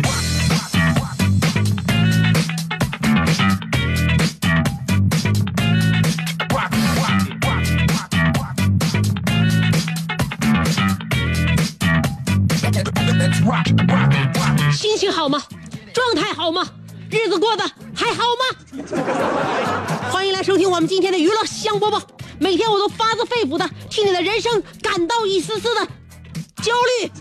日子过得还好吗？欢迎来收听我们今天的娱乐香饽饽。每天我都发自肺腑的替你的人生感到一丝丝的焦虑。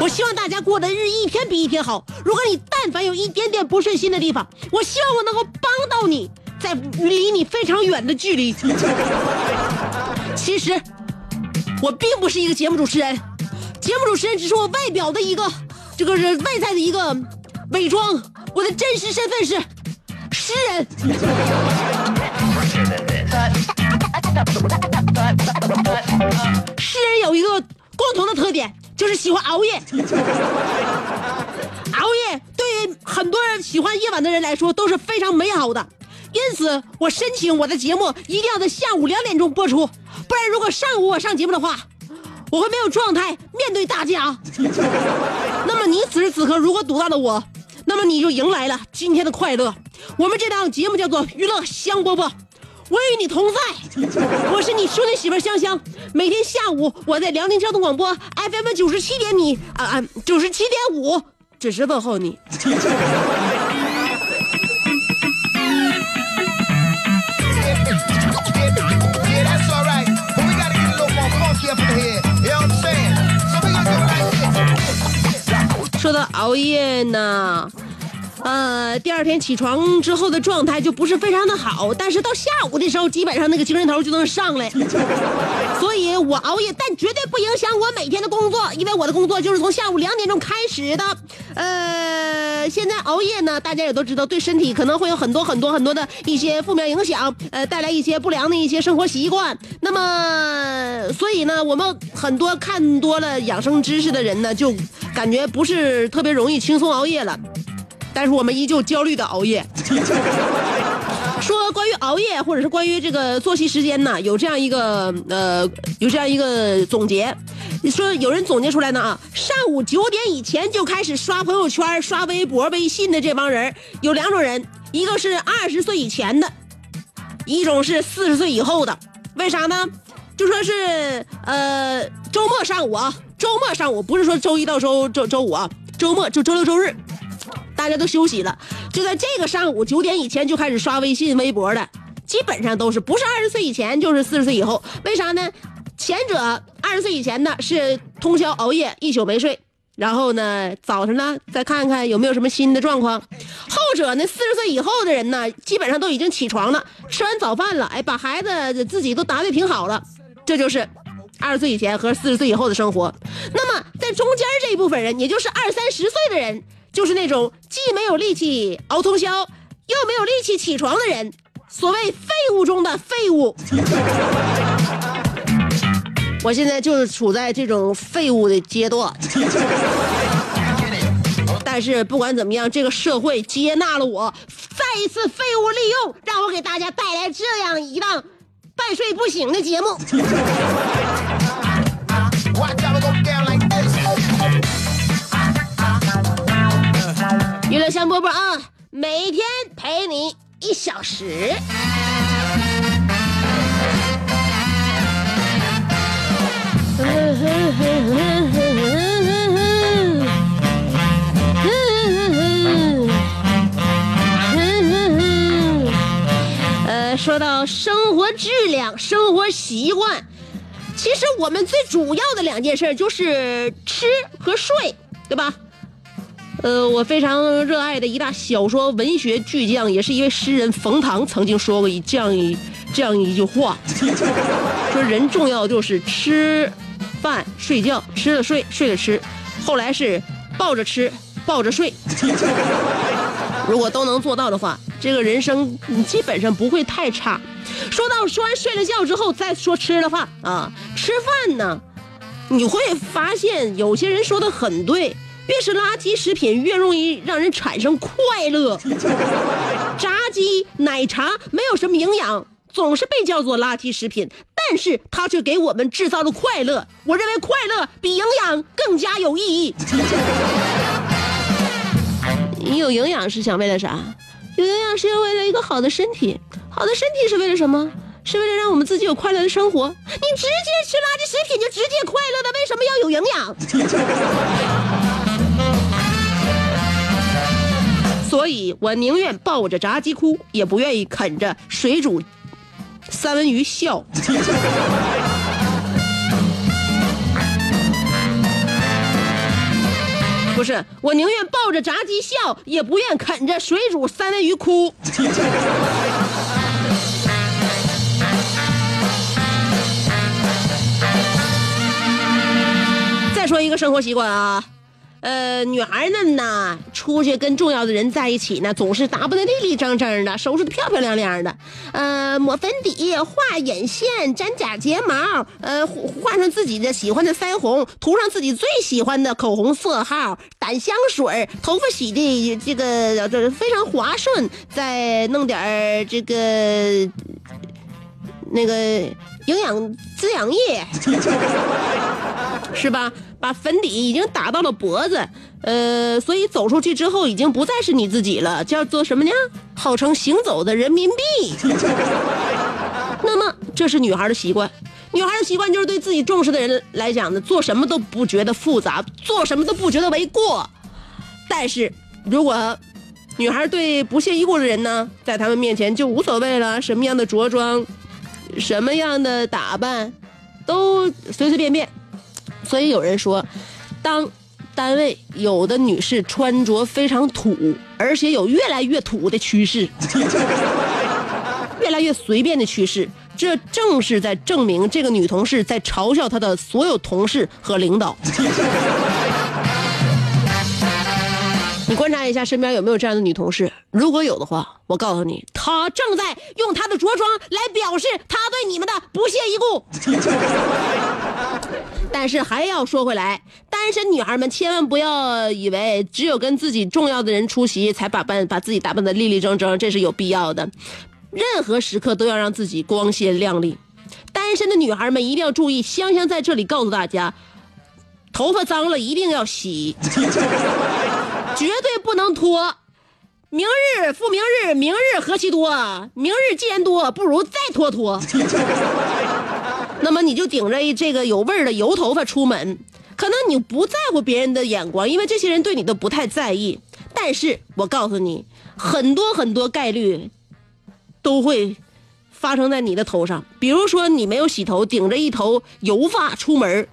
我希望大家过得日一天比一天好。如果你但凡有一点点不顺心的地方，我希望我能够帮到你，在离你非常远的距离。其实我并不是一个节目主持人，节目主持人只是我外表的一个这个是外在的一个伪装，我的真实身份是诗人。诗人有一个共同的特点，就是喜欢熬夜。熬夜对于很多人喜欢夜晚的人来说都是非常美好的，因此我申请我的节目一定要在下午两点钟播出，不然如果上午我上节目的话，我会没有状态面对大家。那么你此时此刻如果堵到了我，那么你就迎来了今天的快乐。我们这档节目叫做娱乐香饽饽。我与你同在，我是你兄弟媳妇香香。每天下午我在辽宁交通广播 FM 九十七点米啊啊九十七点五准时问候你。熬夜呢，呃，第二天起床之后的状态就不是非常的好，但是到下午的时候，基本上那个精神头就能上来。所以我熬夜，但绝对不影响我每天的工作，因为我的工作就是从下午两点钟开始的。呃，现在熬夜呢，大家也都知道，对身体可能会有很多很多很多的一些负面影响，呃，带来一些不良的一些生活习惯。那么，所以呢，我们很多看多了养生知识的人呢，就感觉不是特别容易轻松熬夜了。但是我们依旧焦虑的熬夜。说关于熬夜，或者是关于这个作息时间呢，有这样一个呃，有这样一个总结。你说有人总结出来呢啊，上午九点以前就开始刷朋友圈、刷微博、微信的这帮人有两种人，一个是二十岁以前的，一种是四十岁以后的。为啥呢？就说是呃周末上午啊，周末上午不是说周一到周周周五啊，周末就周六周日。大家都休息了，就在这个上午九点以前就开始刷微信、微博的，基本上都是不是二十岁以前就是四十岁以后。为啥呢？前者二十岁以前呢是通宵熬夜，一宿没睡，然后呢早上呢再看看有没有什么新的状况。后者呢，四十岁以后的人呢，基本上都已经起床了，吃完早饭了，哎，把孩子自己都打理挺好了，这就是。二十岁以前和四十岁以后的生活，那么在中间这一部分人，也就是二三十岁的人，就是那种既没有力气熬通宵，又没有力气起床的人，所谓废物中的废物。我现在就是处在这种废物的阶段，但是不管怎么样，这个社会接纳了我，再一次废物利用，让我给大家带来这样一档半睡不醒的节目。娱乐香饽饽啊，每天陪你一小时。说到生活质量、生活习惯，其实我们最主要的两件事就是吃和睡，对吧？呃，我非常热爱的一大小说文学巨匠，也是一位诗人冯唐，曾经说过一这样一这样一句话，说人重要就是吃饭睡觉，吃了睡，睡了吃，后来是抱着吃，抱着睡。如果都能做到的话，这个人生你基本上不会太差。说到说完睡了觉之后，再说吃了饭啊，吃饭呢，你会发现有些人说的很对，越是垃圾食品越容易让人产生快乐。炸鸡、奶茶没有什么营养，总是被叫做垃圾食品，但是它却给我们制造了快乐。我认为快乐比营养更加有意义。你有营养是想为了啥？有营养是要为了一个好的身体，好的身体是为了什么？是为了让我们自己有快乐的生活。你直接吃垃圾食品就直接快乐的，为什么要有营养？所以我宁愿抱着炸鸡哭，也不愿意啃着水煮三文鱼笑。不是，我宁愿抱着炸鸡笑，也不愿啃着水煮三文鱼哭。再说一个生活习惯啊，呃，女孩们呢，出去跟重要的人在一起呢，总是打扮的立立正正的，收拾的漂漂亮亮的，呃，抹粉底，画眼线，粘假睫毛，呃，画上自己的喜欢的腮红，涂上自己最喜欢的口红色号，掸香水，头发洗的这个这非常滑顺，再弄点这个那个营养滋养液，是吧？把粉底已经打到了脖子，呃，所以走出去之后已经不再是你自己了，叫做什么呢？号称行走的人民币。那么这是女孩的习惯，女孩的习惯就是对自己重视的人来讲呢，做什么都不觉得复杂，做什么都不觉得为过。但是如果女孩对不屑一顾的人呢，在他们面前就无所谓了，什么样的着装，什么样的打扮，都随随便便。所以有人说，当单位有的女士穿着非常土，而且有越来越土的趋势，越来越随便的趋势，这正是在证明这个女同事在嘲笑她的所有同事和领导。你观察一下身边有没有这样的女同事，如果有的话，我告诉你，她正在用她的着装来表示她对你们的不屑一顾。但是还要说回来，单身女孩们千万不要以为只有跟自己重要的人出席才打扮把自己打扮的立立正正，这是有必要的。任何时刻都要让自己光鲜亮丽。单身的女孩们一定要注意，香香在这里告诉大家，头发脏了一定要洗。绝对不能拖，明日复明日，明日何其多，明日既然多，不如再拖拖。那么你就顶着这个有味儿的油头发出门，可能你不在乎别人的眼光，因为这些人对你都不太在意。但是我告诉你，很多很多概率都会发生在你的头上。比如说你没有洗头，顶着一头油发出门，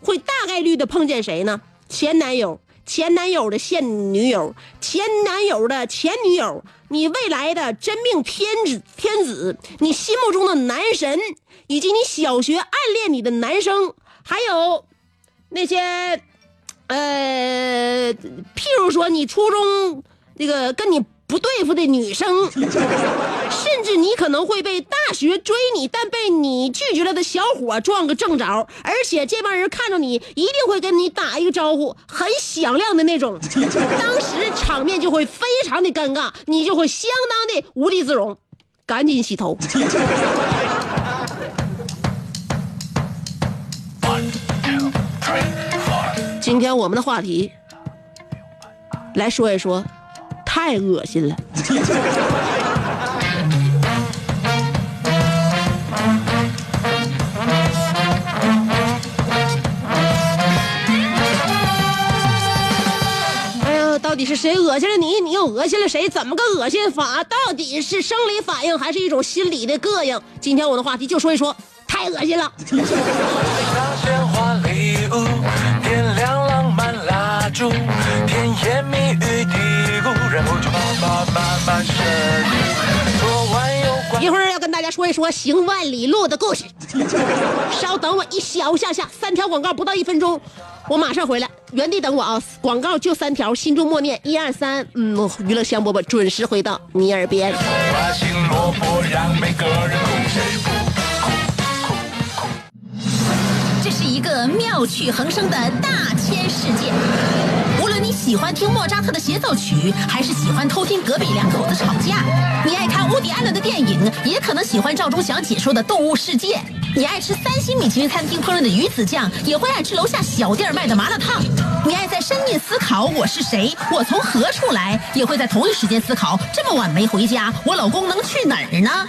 会大概率的碰见谁呢？前男友。前男友的现女友，前男友的前女友，你未来的真命天子天子，你心目中的男神，以及你小学暗恋你的男生，还有那些，呃，譬如说你初中那个跟你。不对付的女生，甚至你可能会被大学追你但被你拒绝了的小伙撞个正着，而且这帮人看着你一定会跟你打一个招呼，很响亮的那种，当时场面就会非常的尴尬，你就会相当的无地自容，赶紧洗头。今天我们的话题，来说一说。太恶心了！哎呀，到底是谁恶心了你？你又恶心了谁？怎么个恶心法？到底是生理反应还是一种心理的膈应？今天我的话题就说一说，太恶心了。说一说行万里路的故事。稍等我一小下下，三条广告不到一分钟，我马上回来，原地等我啊！广告就三条，心中默念一二三，嗯，娱乐香饽饽准时回到你耳边。这是一个妙趣横生的大千世界。喜欢听莫扎特的协奏曲，还是喜欢偷听隔壁两口子吵架，你爱看乌迪安伦的电影，也可能喜欢赵忠祥解说的《动物世界》。你爱吃三星米其林餐厅烹饪的鱼子酱，也会爱吃楼下小店卖的麻辣烫。你爱在深夜思考我是谁，我从何处来，也会在同一时间思考这么晚没回家，我老公能去哪儿呢？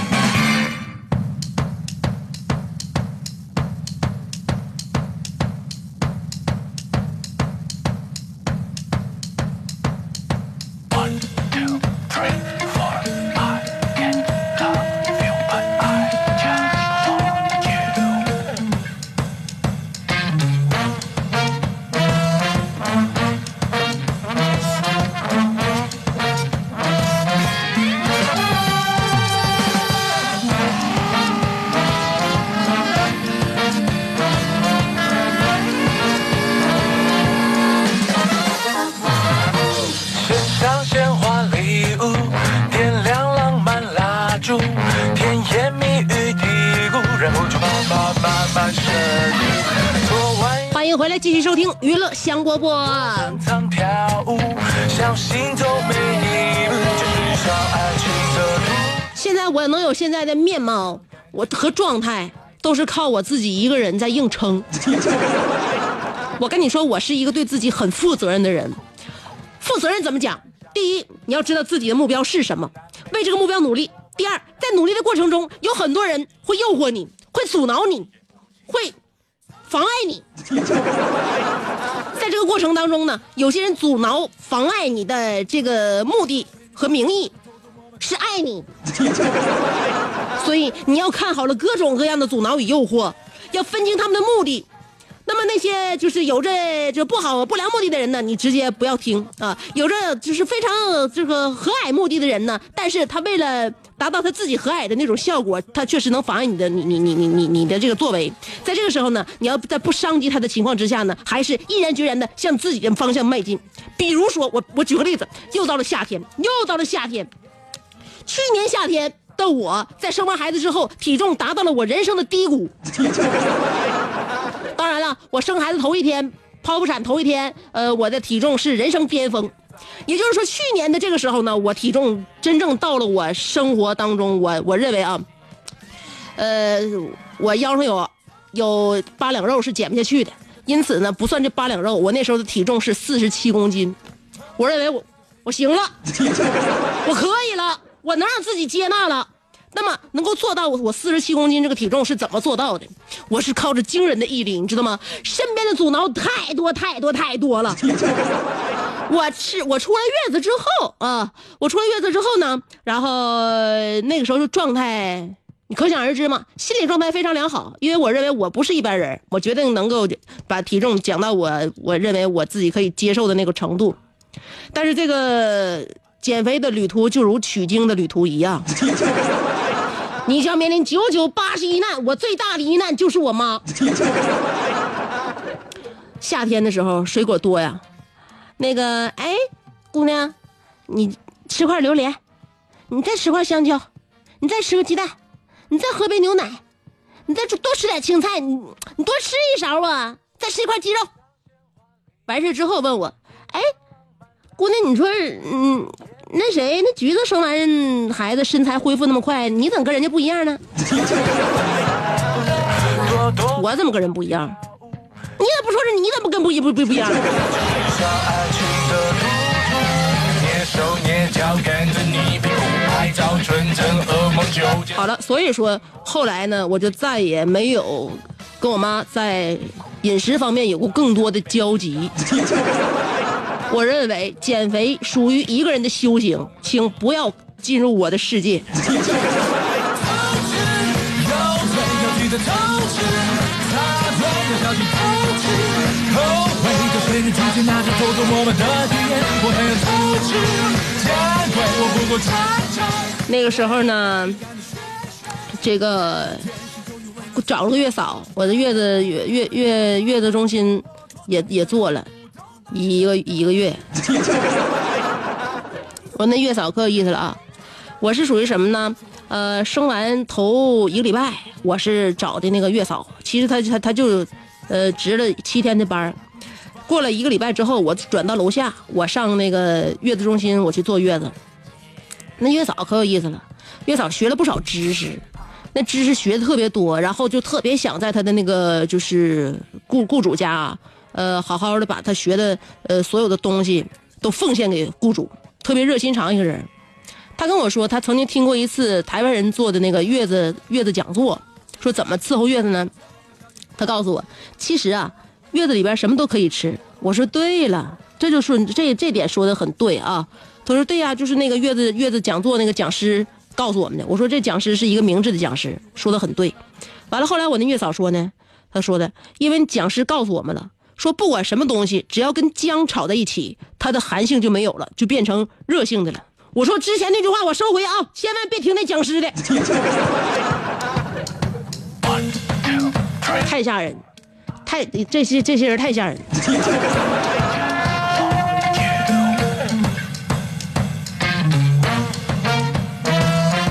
香饽饽。现在我能有现在的面貌，我和状态都是靠我自己一个人在硬撑。我跟你说，我是一个对自己很负责任的人。负责任怎么讲？第一，你要知道自己的目标是什么，为这个目标努力。第二，在努力的过程中，有很多人会诱惑你，会阻挠你，会妨碍你。在这个过程当中呢，有些人阻挠、妨碍你的这个目的和名义，是爱你。所以你要看好了各种各样的阻挠与诱惑，要分清他们的目的。那么那些就是有着这不好不良目的的人呢，你直接不要听啊；有着就是非常这个和蔼目的的人呢，但是他为了达到他自己和蔼的那种效果，他确实能妨碍你的你你你你你你的这个作为。在这个时候呢，你要在不伤及他的情况之下呢，还是毅然决然的向自己的方向迈进。比如说，我我举个例子，又到了夏天，又到了夏天，去年夏天的我在生完孩子之后，体重达到了我人生的低谷。当然了，我生孩子头一天，剖腹产头一天，呃，我的体重是人生巅峰。也就是说，去年的这个时候呢，我体重真正到了我生活当中，我我认为啊，呃，我腰上有有八两肉是减不下去的，因此呢，不算这八两肉，我那时候的体重是四十七公斤。我认为我我行了，我可以了，我能让自己接纳了。那么能够做到我四十七公斤这个体重是怎么做到的？我是靠着惊人的毅力，你知道吗？身边的阻挠太多太多太多了。我是我出来月子之后啊，我出来月子之后呢，然后那个时候就状态，你可想而知嘛，心理状态非常良好，因为我认为我不是一般人，我决定能够把体重减到我我认为我自己可以接受的那个程度。但是这个减肥的旅途就如取经的旅途一样。你将面临九九八十一难，我最大的一难就是我妈。夏天的时候水果多呀，那个哎，姑娘，你吃块榴莲，你再吃块香蕉，你再吃个鸡蛋，你再喝杯牛奶，你再多吃点青菜，你你多吃一勺啊，再吃一块鸡肉。完事之后问我，哎，姑娘，你说嗯。那谁，那橘子生完孩子身材恢复那么快，你怎么跟人家不一样呢？我怎么跟人不一样？你咋不说是你怎么跟不一不不不一样？上爱情的路途，蹑手蹑脚跟着你屁股拍照阵噩梦就见。好了，所以说后来呢，我就再也没有跟我妈在饮食方面有过更多的交集。我认为减肥属于一个人的修行，请不要进入我的世界。那个时候呢，这个找了个月嫂，我的月子月月月月子中心也也做了一个一个月。我那月嫂可有意思了啊！我是属于什么呢？呃，生完头一个礼拜，我是找的那个月嫂，其实她她她就呃值了七天的班过了一个礼拜之后，我转到楼下，我上那个月子中心，我去坐月子。那月嫂可有意思了，月嫂学了不少知识，那知识学的特别多，然后就特别想在他的那个就是雇雇主家啊，呃，好好的把他学的呃所有的东西都奉献给雇主，特别热心肠一个人。他跟我说，他曾经听过一次台湾人做的那个月子月子讲座，说怎么伺候月子呢？他告诉我，其实啊，月子里边什么都可以吃。我说对了，这就是这这点说的很对啊。他说对呀、就是那个月子月子讲座那个讲师告诉我们的。我说这讲师是一个明智的讲师，说的很对。完了后来我那月嫂说呢，她说的，因为讲师告诉我们了，说不管什么东西，只要跟姜炒在一起，它的寒性就没有了，就变成热性的了。我说之前那句话我收回啊，千万别听那讲师的，太吓人，太这些这些人太吓人。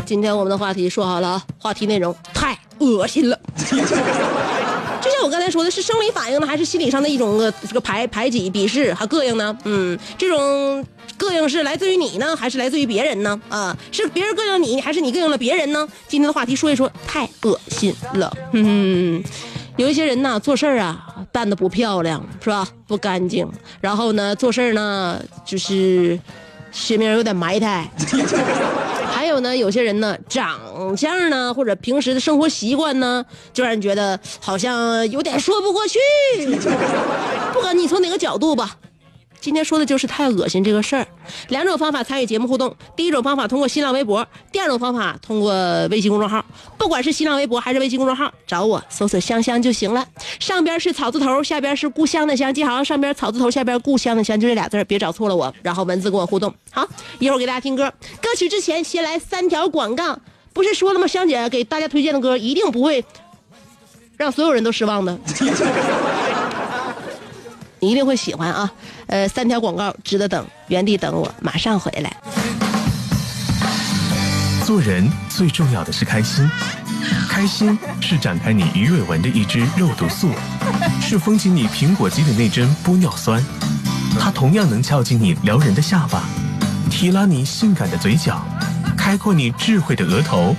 今天我们的话题说好了啊，话题内容太恶心了。就像我刚才说的，是生理反应呢，还是心理上的一种呃这个排排挤、鄙视和膈应呢？嗯，这种膈应是来自于你呢，还是来自于别人呢？啊，是别人膈应你，还是你膈应了别人呢？今天的话题说一说，太恶心了。嗯，有一些人呢，做事儿啊办的不漂亮，是吧？不干净，然后呢，做事儿呢就是学名有点埋汰。还有呢，有些人呢，长相呢，或者平时的生活习惯呢，就让人觉得好像有点说不过去。不管你从哪个角度吧，今天说的就是太恶心这个事儿。两种方法参与节目互动，第一种方法通过新浪微博，第二种方法通过微信公众号。不管是新浪微博还是微信公众号，找我搜索“香香”就行了。上边是草字头，下边是故乡的乡，记好，上边草字头，下边故乡的乡，就这俩字儿别找错了我。然后文字跟我互动。好，一会儿给大家听歌。歌曲之前先来三条广告。不是说了吗？香姐给大家推荐的歌一定不会让所有人都失望的。你一定会喜欢啊！呃，三条广告值得等，原地等我，马上回来。做人最重要的是开心，开心是展开你鱼尾纹的一支肉毒素，是封紧你苹果肌的那针玻尿酸，它同样能翘起你撩人的下巴，提拉你性感的嘴角，开阔你智慧的额头，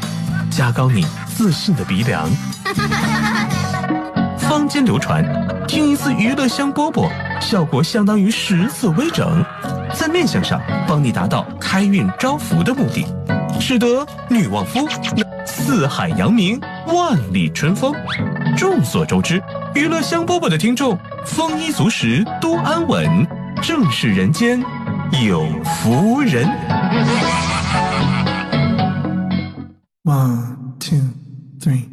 加高你自信的鼻梁。间流传，听一次娱乐香饽饽，效果相当于十次微整，在面相上帮你达到开运招福的目的，使得女旺夫四海扬名，万里春风。众所周知，娱乐香饽饽的听众丰衣足食，多安稳，正是人间有福人。One, two, three.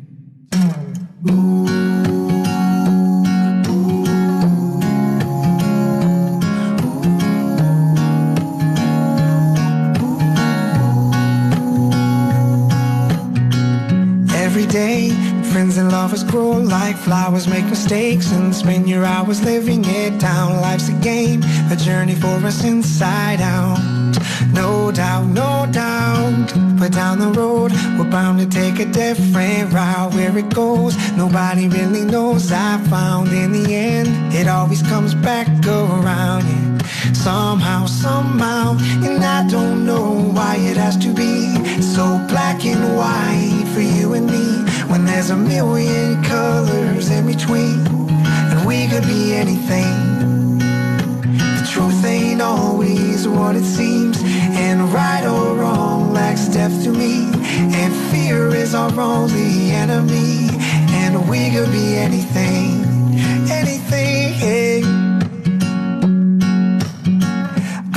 Friends and lovers grow like flowers, make mistakes, and spend your hours living it down. Life's a game, a journey for us inside out. No doubt, no doubt. But down the road, we're bound to take a different route. Where it goes, nobody really knows. I found in the end, it always comes back around. Yeah. Somehow, somehow, and I don't know why it has to be so black and white for you and me. When there's a million colors in between, and we could be anything. The truth ain't always what it seems, and right or wrong lacks depth to me. And fear is our only enemy. And we could be anything, anything.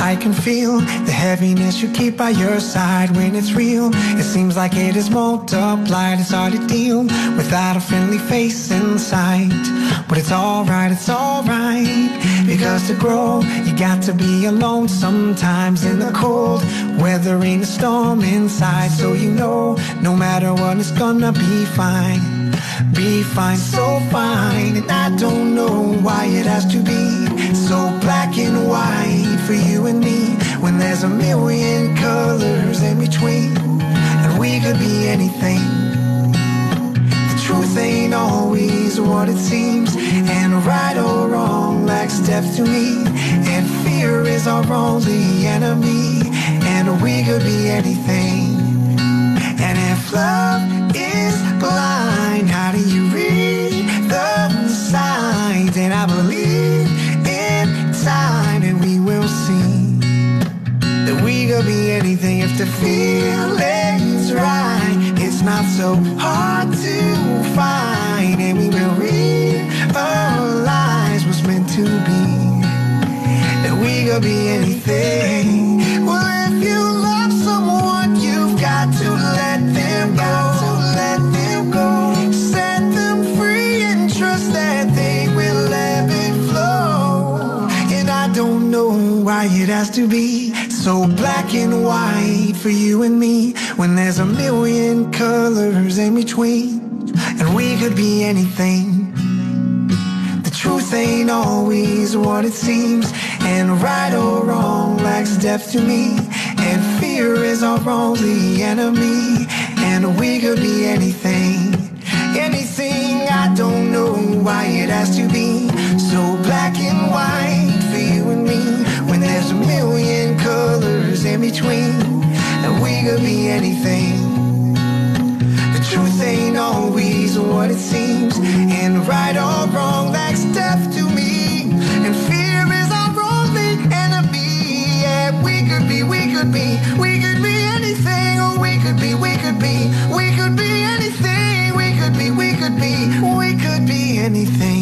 I can feel the heaviness you keep by your side when it's real. It seems like it is multiplied. It's hard to deal without a friendly face in sight. But it's alright, it's alright. Because to grow, you got to be alone sometimes in the cold. Weathering a storm inside, so you know no matter what, it's gonna be fine. Be fine, so fine. And I don't know why it has to be so black and white for you and me. When there's a million colors in between, and we could be anything. The truth ain't always what it seems, and right or wrong lacks depth to me. And fear is our only enemy, and we could be anything. And if love is blind, how do you read the signs? And I believe in time, we could be anything if the feeling's right. It's not so hard to find, and we will realize what's meant to be. That we could be anything. Well, if you love someone, you've got to let them go. Let them go. Set them free and trust that they will ebb and flow. And I don't know why it has to be so black and white for you and me when there's a million colors in between. And we could be anything. The truth ain't always what it seems, and right or wrong lacks depth to me. And fear is our only enemy, and we could be anything. Anything, I don't know why it has to be so black and white for you and me when there's a colors in between, and we could be anything. The truth ain't always what it seems, and right or wrong lacks depth to me. And fear is our only enemy. Yeah, we could be, we could be, we could be anything. Oh, we could be, we could be, we could be anything. We could be, we could be, we could be anything.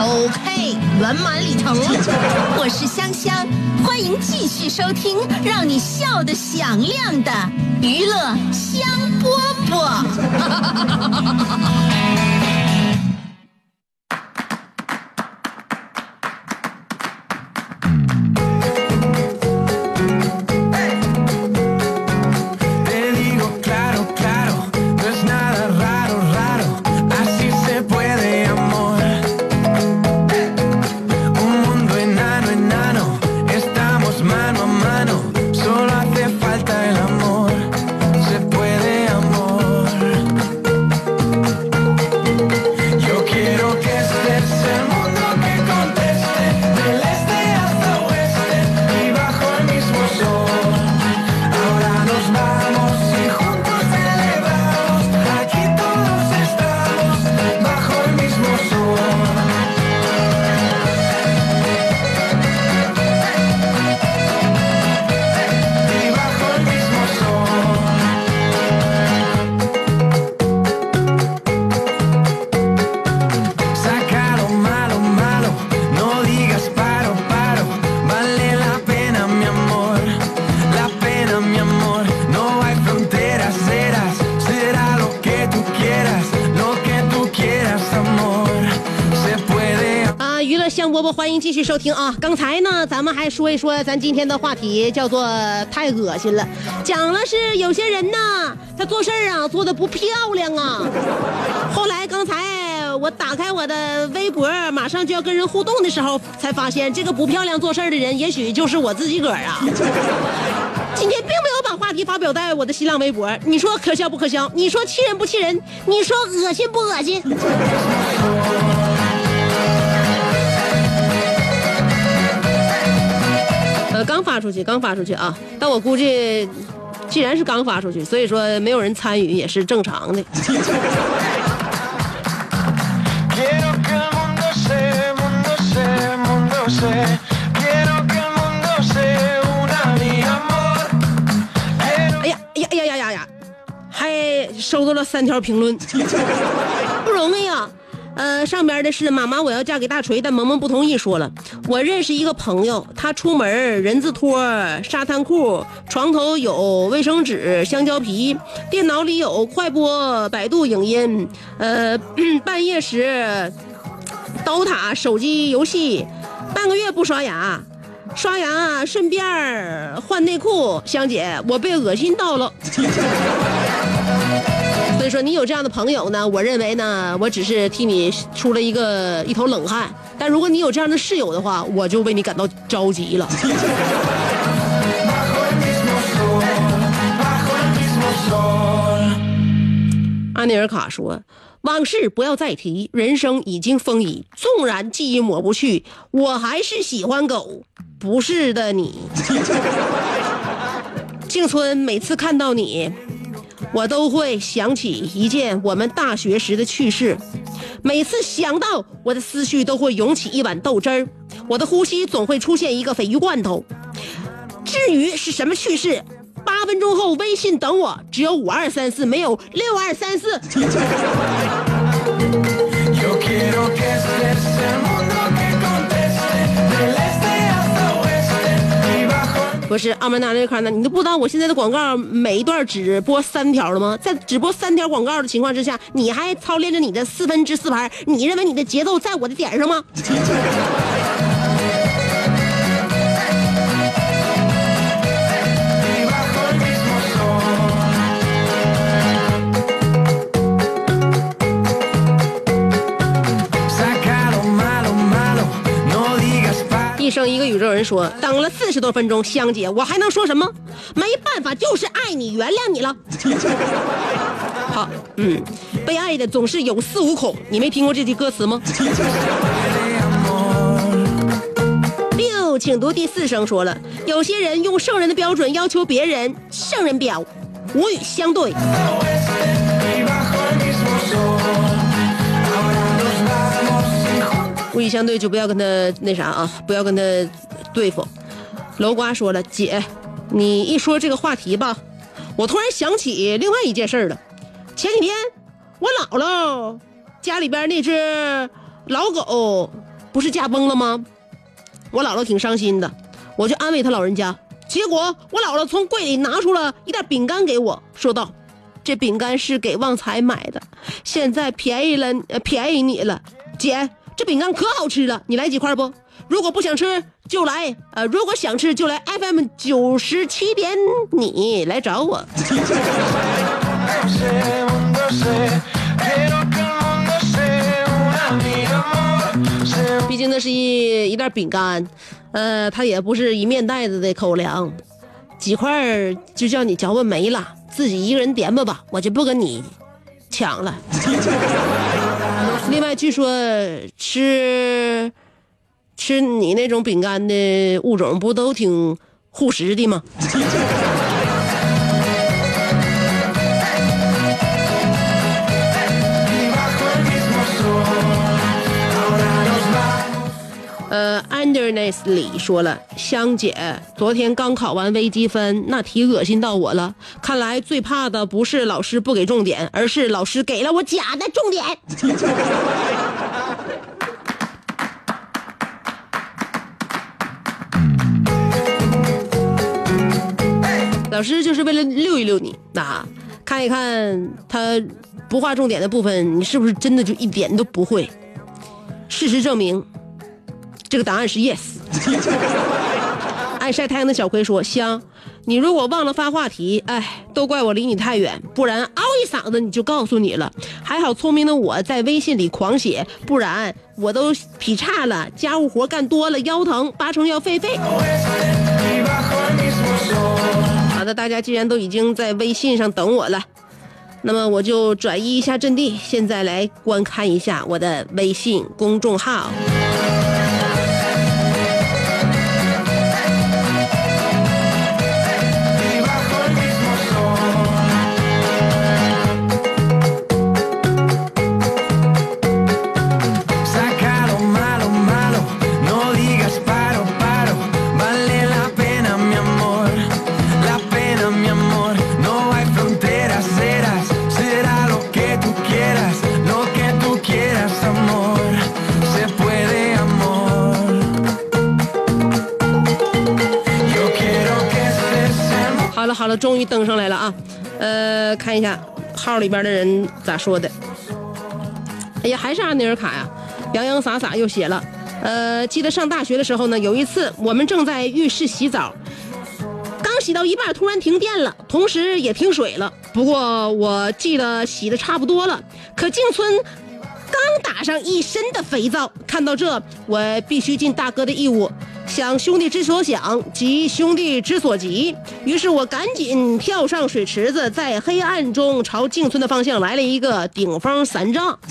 OK，圆满礼成了。我是香香，欢迎继续收听让你笑得响亮的娱乐香饽饽。收听啊！刚才呢，咱们还说一说咱今天的话题，叫做太恶心了，讲了是有些人呢，他做事儿啊做的不漂亮啊。后来刚才我打开我的微博，马上就要跟人互动的时候，才发现这个不漂亮做事儿的人，也许就是我自己个儿啊。今天并没有把话题发表在我的新浪微博，你说可笑不可笑？你说气人不气人？你说恶心不恶心？刚发出去，刚发出去啊，但我估计既然是刚发出去，所以说没有人参与也是正常的。哎呀哎呀哎呀呀呀呀，还收到了三条评论，不容易啊。呃，上边的是妈妈，我要嫁给大锤，但萌萌不同意。说了，我认识一个朋友，他出门人字拖、沙滩裤，床头有卫生纸、香蕉皮，电脑里有快播、百度影音，呃，半夜时刀塔手机游戏，半个月不刷牙，刷牙顺便换内裤。香姐，我被恶心到了。说，你有这样的朋友呢，我认为呢，我只是替你出了一个一头冷汗。但如果你有这样的室友的话，我就为你感到着急了。安尼尔卡说：“往事不要再提，人生已经风雨，纵然记忆抹不去，我还是喜欢狗。不是的你，静春，每次看到你，我都会想起一件我们大学时的趣事。每次想到，我的思绪都会涌起一碗豆汁儿，我的呼吸总会出现一个鲱鱼罐头。至于是什么趣事，八分钟后微信等我，只有五二三四，没有六二三四。不是阿曼达那块呢，你都不知道我现在的广告每一段只播三条了吗？在只播三条广告的情况之下，你还操练着你的四分之四拍，你认为你的节奏在我的点上吗？一生一个宇宙人说，等了四十多分钟，香姐，我还能说什么？没办法，就是爱你，原谅你了。好，嗯，被爱的总是有恃无恐，你没听过这句歌词吗？六，请读第四声说了，有些人用圣人的标准要求别人，圣人表，无语相对。故意相对就不要跟他那啥啊，不要跟他对付。楼瓜说了，姐，你一说这个话题吧，我突然想起另外一件事了。前几天我姥姥家里边那只老狗不是驾崩了吗？我姥姥挺伤心的，我就安慰她老人家。结果我姥姥从柜里拿出了一袋饼干给我，说道：“这饼干是给旺财买的，现在便宜了，便宜你了，姐，这饼干可好吃了，你来几块不？如果不想吃就来，呃，如果想吃就来 FM 九十七点，你来找我。毕竟那是一一袋饼干，呃，它也不是一面袋子的口粮，几块就叫你嚼吧没了，自己一个人点吧吧，我就不跟你抢了。另外，据说吃吃你那种饼干的物种不都挺护食的吗？呃，Underness 里说了，香姐昨天刚考完微积分，那题恶心到我了。看来最怕的不是老师不给重点，而是老师给了我假的重点。老师就是为了溜一溜你，啊，看一看他不画重点的部分，你是不是真的就一点都不会？事实证明，这个答案是 yes。爱晒太阳的小葵说：“香，你如果忘了发话题，哎，都怪我离你太远，不然嗷一嗓子你就告诉你了。还好聪明的我在微信里狂写，不然我都劈叉了。家务活干多了腰疼，八成要废废。”好的，大家既然都已经在微信上等我了，那么我就转移一下阵地，现在来观看一下我的微信公众号。终于登上来了啊！呃，看一下号里边的人咋说的。哎呀，还是阿尼尔卡呀，洋洋洒洒又写了。呃，记得上大学的时候呢，有一次我们正在浴室洗澡，刚洗到一半，突然停电了，同时也停水了。不过我记得洗的差不多了，可静村刚打上一身的肥皂，看到这，我必须尽大哥的义务。想兄弟之所想，急兄弟之所急。于是我赶紧跳上水池子，在黑暗中朝静村的方向来了一个顶风三丈。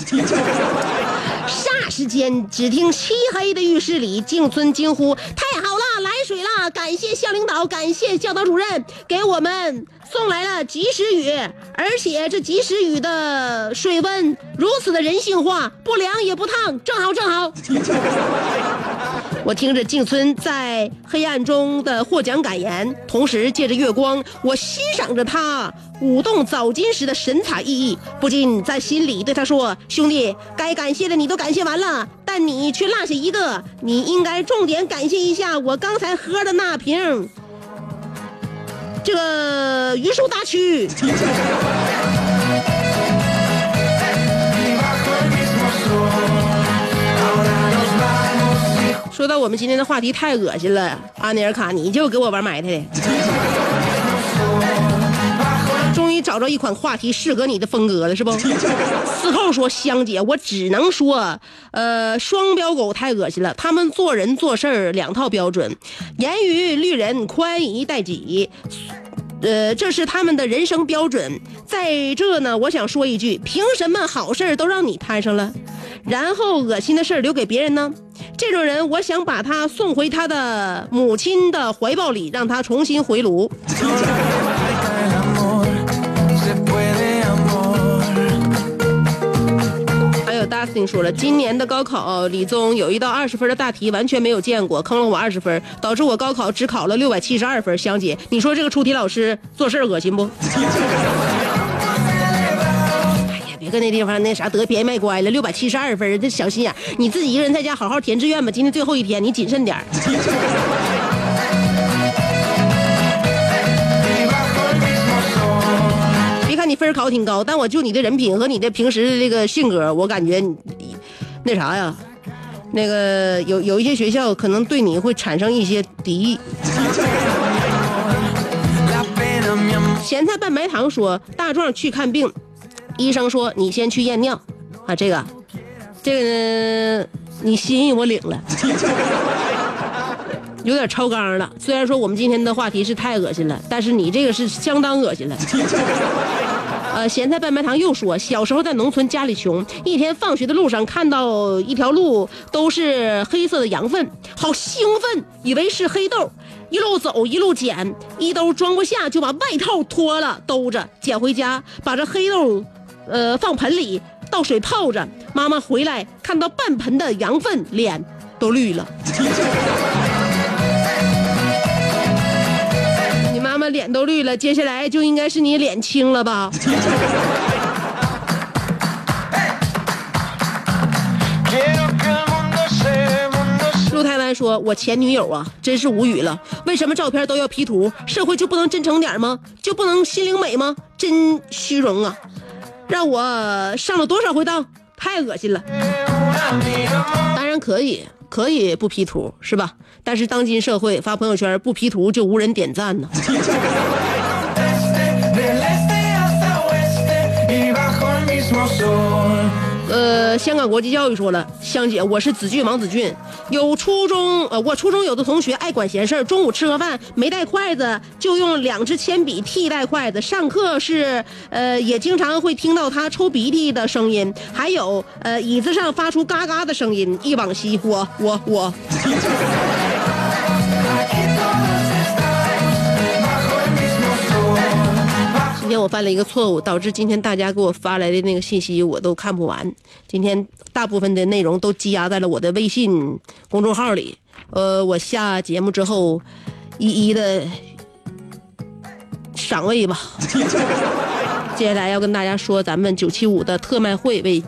霎时间，只听漆黑的浴室里，静村惊呼：“太好了，来水了！感谢校领导，感谢教导主任，给我们送来了及时雨，而且这及时雨的水温如此的人性化，不凉也不烫，正好正好。”我听着静村在黑暗中的获奖感言，同时借着月光，我欣赏着他舞动澡巾时的神采奕奕，不禁在心里对他说：“兄弟，该感谢的你都感谢完了，但你却落下一个，你应该重点感谢一下我刚才喝的那瓶这个榆树大曲。”说到我们今天的话题太恶心了，阿尼尔卡，你就给我玩埋汰的。终于找着一款话题适合你的风格了，是不？四扣说香姐，我只能说，呃，双标狗太恶心了。他们做人做事儿两套标准，严于律人，宽以待己。呃，这是他们的人生标准。在这呢，我想说一句：凭什么好事都让你摊上了，然后恶心的事留给别人呢？这种人，我想把他送回他的母亲的怀抱里，让他重新回炉。听说了，今年的高考理综有一道二十分的大题完全没有见过，坑了我二十分，导致我高考只考了六百七十二分。香姐，你说这个出题老师做事恶心不？哎呀，别搁那地方那啥得便宜卖乖了，六百七十二分，这小心眼，你自己一个人在家好好填志愿吧。今天最后一天，你谨慎点儿。你分考挺高，但我就你的人品和你的平时的这个性格，我感觉你那啥呀，那个有有一些学校可能对你会产生一些敌意。咸菜拌白糖说，大壮去看病，医生说你先去验尿，啊，这个，这个，你心意我领了。有点超纲了。虽然说我们今天的话题是太恶心了，但是你这个是相当恶心了。呃，咸菜拌白糖又说，小时候在农村，家里穷，一天放学的路上看到一条路都是黑色的羊粪，好兴奋，以为是黑豆，一路走一路捡，一兜装不下，就把外套脱了兜着捡回家，把这黑豆，呃，放盆里倒水泡着。妈妈回来看到半盆的羊粪，脸都绿了。脸都绿了，接下来就应该是你脸青了吧？陆台湾说：“我前女友啊，真是无语了。为什么照片都要 P 图？社会就不能真诚点吗？就不能心灵美吗？真虚荣啊！让我上了多少回当，太恶心了。当，然可以，可以不 P 图是吧？但是当今社会发朋友圈不 P 图就无人点赞呢。呃，香港国际教育说了，香姐，我是子俊王子俊，有初中呃，我初中有的同学爱管闲事儿，中午吃个饭没带筷子，就用两支铅笔替代筷子。上课是呃，也经常会听到他抽鼻涕的声音，还有呃，椅子上发出嘎嘎的声音。一往昔，我我我。今天我犯了一个错误，导致今天大家给我发来的那个信息我都看不完。今天大部分的内容都积压在了我的微信公众号里。呃，我下节目之后，一一的赏味吧。接下来要跟大家说，咱们九七五的特卖会为。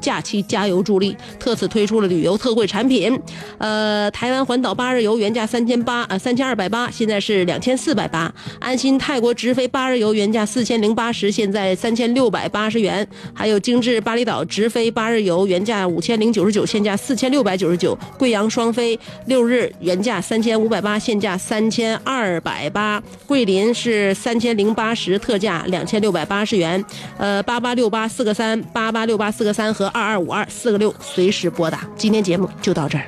假期加油助力，特此推出了旅游特惠产品。呃，台湾环岛八日游原价三千八，呃三千二百八，现在是两千四百八。安心泰国直飞八日游原价四千零八十，现在三千六百八十元。还有精致巴厘岛直飞八日游原价五千零九十九，现价四千六百九十九。贵阳双飞六日原价三千五百八，现价三千二百八。桂林是三千零八十，特价两千六百八十元。呃，八八六八四个三，八八六八四个三和二二五二四个六，随时拨打。今天节目就到这儿。